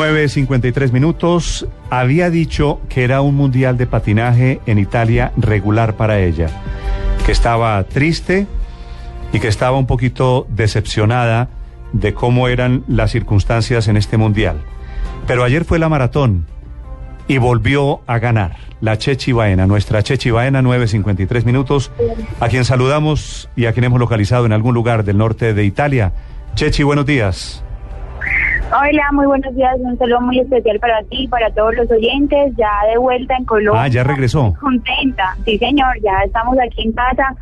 9.53 minutos. Había dicho que era un mundial de patinaje en Italia regular para ella, que estaba triste y que estaba un poquito decepcionada de cómo eran las circunstancias en este mundial. Pero ayer fue la maratón y volvió a ganar la Chechi Baena, nuestra Chechi Baena, 9.53 minutos, a quien saludamos y a quien hemos localizado en algún lugar del norte de Italia. Chechi, buenos días. Hola, muy buenos días. Un saludo muy especial para ti y para todos los oyentes. Ya de vuelta en Colombia. Ah, ya regresó. Contenta. Sí, señor. Ya estamos aquí en casa.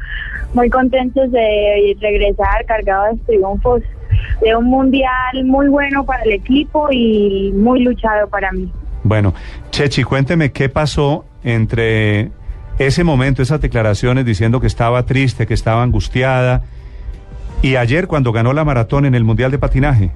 Muy contentos de regresar cargados de triunfos de un mundial muy bueno para el equipo y muy luchado para mí. Bueno, Chechi, cuénteme qué pasó entre ese momento, esas declaraciones diciendo que estaba triste, que estaba angustiada, y ayer cuando ganó la maratón en el Mundial de Patinaje.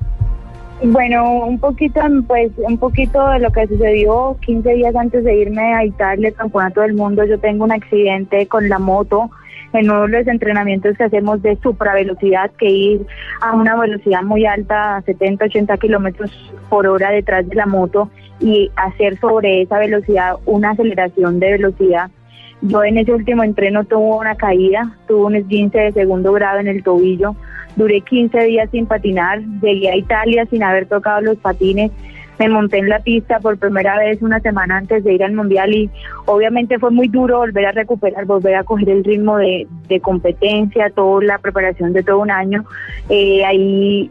Bueno, un poquito, pues, un poquito de lo que sucedió 15 días antes de irme a Italia, el campeonato del mundo. Yo tengo un accidente con la moto en uno de los entrenamientos que hacemos de supravelocidad, que ir a una velocidad muy alta, 70, 80 kilómetros por hora detrás de la moto y hacer sobre esa velocidad una aceleración de velocidad. Yo en ese último entreno tuve una caída, tuve un esguince de segundo grado en el tobillo Duré 15 días sin patinar, llegué a Italia sin haber tocado los patines, me monté en la pista por primera vez una semana antes de ir al mundial y obviamente fue muy duro volver a recuperar, volver a coger el ritmo de, competencia, toda la preparación de todo un año. Eh, ahí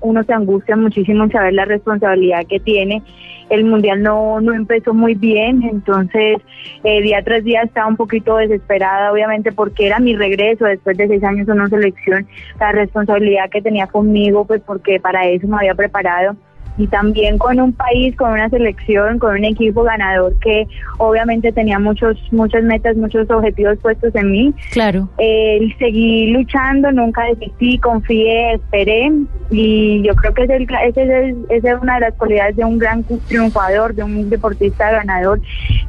uno se angustia muchísimo en saber la responsabilidad que tiene. El mundial no, no empezó muy bien, entonces eh, día tras día estaba un poquito desesperada, obviamente porque era mi regreso después de seis años en una selección, la responsabilidad que tenía conmigo, pues porque para eso me había preparado y también con un país, con una selección, con un equipo ganador que obviamente tenía muchos, muchas metas, muchos objetivos puestos en mí. Claro. Eh, seguí luchando, nunca desistí, confié, esperé y yo creo que es esa es una de las cualidades de un gran triunfador, de un deportista ganador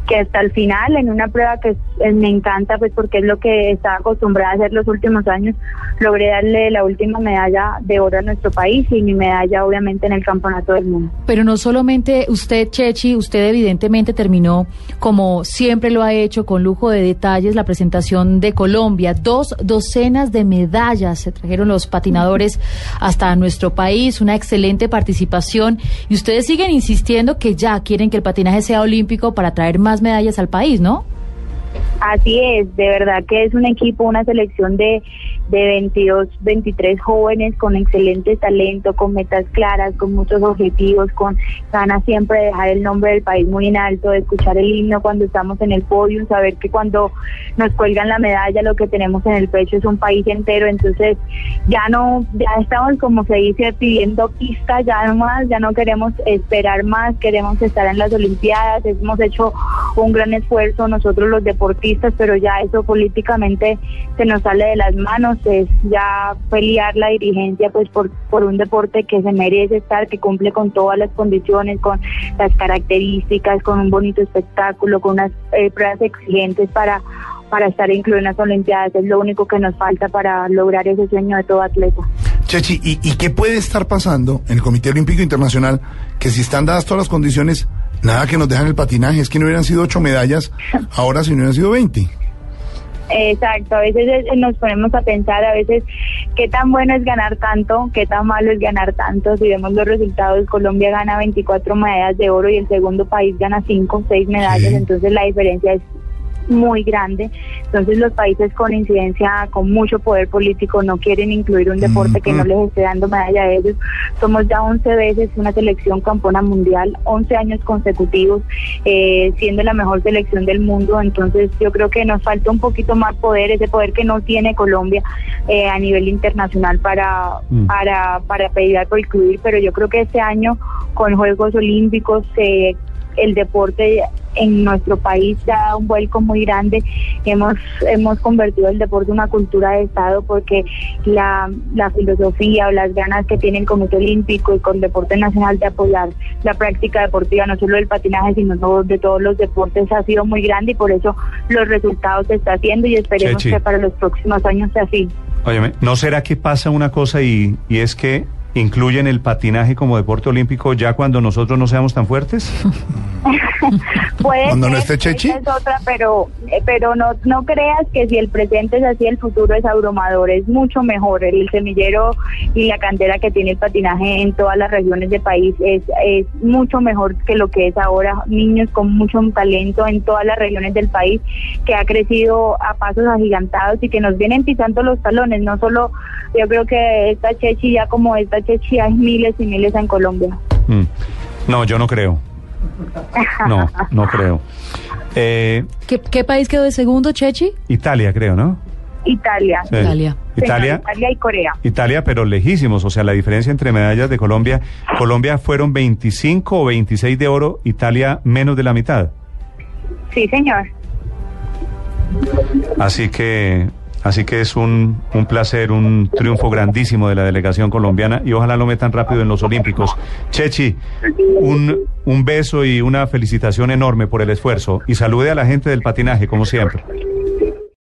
que hasta el final en una prueba que me encanta pues porque es lo que estaba acostumbrada a hacer los últimos años, logré darle la última medalla de oro a nuestro país y mi medalla obviamente en el campeonato del Pero no solamente usted, Chechi, usted evidentemente terminó como siempre lo ha hecho con lujo de detalles la presentación de Colombia, dos docenas de medallas se trajeron los patinadores hasta nuestro país, una excelente participación. Y ustedes siguen insistiendo que ya quieren que el patinaje sea olímpico para traer más medallas al país, ¿no? Así es, de verdad que es un equipo, una selección de, de 22, 23 jóvenes con excelente talento, con metas claras, con muchos objetivos, con ganas siempre de dejar el nombre del país muy en alto, de escuchar el himno cuando estamos en el podio, saber que cuando nos cuelgan la medalla lo que tenemos en el pecho es un país entero, entonces ya no, ya estamos como se dice pidiendo pista, ya no más, ya no queremos esperar más, queremos estar en las Olimpiadas, hemos hecho un gran esfuerzo nosotros los deportistas, pero ya eso políticamente se nos sale de las manos, es ya pelear la dirigencia pues por, por un deporte que se merece estar, que cumple con todas las condiciones, con las características, con un bonito espectáculo, con unas eh, pruebas exigentes para para estar incluido en las Olimpiadas. Es lo único que nos falta para lograr ese sueño de todo atleta. Chechi, ¿y, ¿y qué puede estar pasando en el Comité Olímpico Internacional que si están dadas todas las condiciones Nada que nos dejan el patinaje, es que no hubieran sido ocho medallas, ahora si no hubieran sido veinte. Exacto, a veces nos ponemos a pensar a veces qué tan bueno es ganar tanto, qué tan malo es ganar tanto. Si vemos los resultados, Colombia gana 24 medallas de oro y el segundo país gana 5, 6 medallas, entonces la diferencia es muy grande. Entonces los países con incidencia, con mucho poder político, no quieren incluir un deporte que no les esté dando medalla a ellos. Somos ya 11 veces una selección campona mundial, 11 años consecutivos, eh, siendo la mejor selección del mundo. Entonces yo creo que nos falta un poquito más poder, ese poder que no tiene Colombia eh, a nivel internacional para, mm. para, para pedir por incluir. Pero yo creo que este año con Juegos Olímpicos se el deporte en nuestro país ya da un vuelco muy grande. Hemos, hemos convertido el deporte en una cultura de Estado porque la, la filosofía o las ganas que tiene el Comité Olímpico y con Deporte Nacional de apoyar la práctica deportiva, no solo del patinaje, sino de todos los deportes, ha sido muy grande y por eso los resultados se está haciendo y esperemos que para los próximos años sea así. Óyeme, ¿no será que pasa una cosa y, y es que incluyen el patinaje como deporte olímpico ya cuando nosotros no seamos tan fuertes? Puede Cuando no ser, esté Chechi. es otra, pero, eh, pero no, no creas que si el presente es así, el futuro es abrumador. Es mucho mejor. El semillero y la cantera que tiene el patinaje en todas las regiones del país es, es mucho mejor que lo que es ahora. Niños con mucho talento en todas las regiones del país que ha crecido a pasos agigantados y que nos vienen pisando los talones. No solo, yo creo que esta Chechi, ya como esta Chechi, hay miles y miles en Colombia. Mm. No, yo no creo. No, no creo. Eh, ¿Qué, qué país quedó de segundo, Chechi? Italia, creo, ¿no? Italia. Sí. Italia. Italia. Italia y Corea. Italia, pero lejísimos. O sea, la diferencia entre medallas de Colombia. Colombia fueron 25 o 26 de oro, Italia menos de la mitad. Sí, señor. Así que, así que es un, un placer, un triunfo grandísimo de la delegación colombiana y ojalá lo metan rápido en los Olímpicos. Chechi, un, un beso y una felicitación enorme por el esfuerzo y salude a la gente del patinaje, como siempre.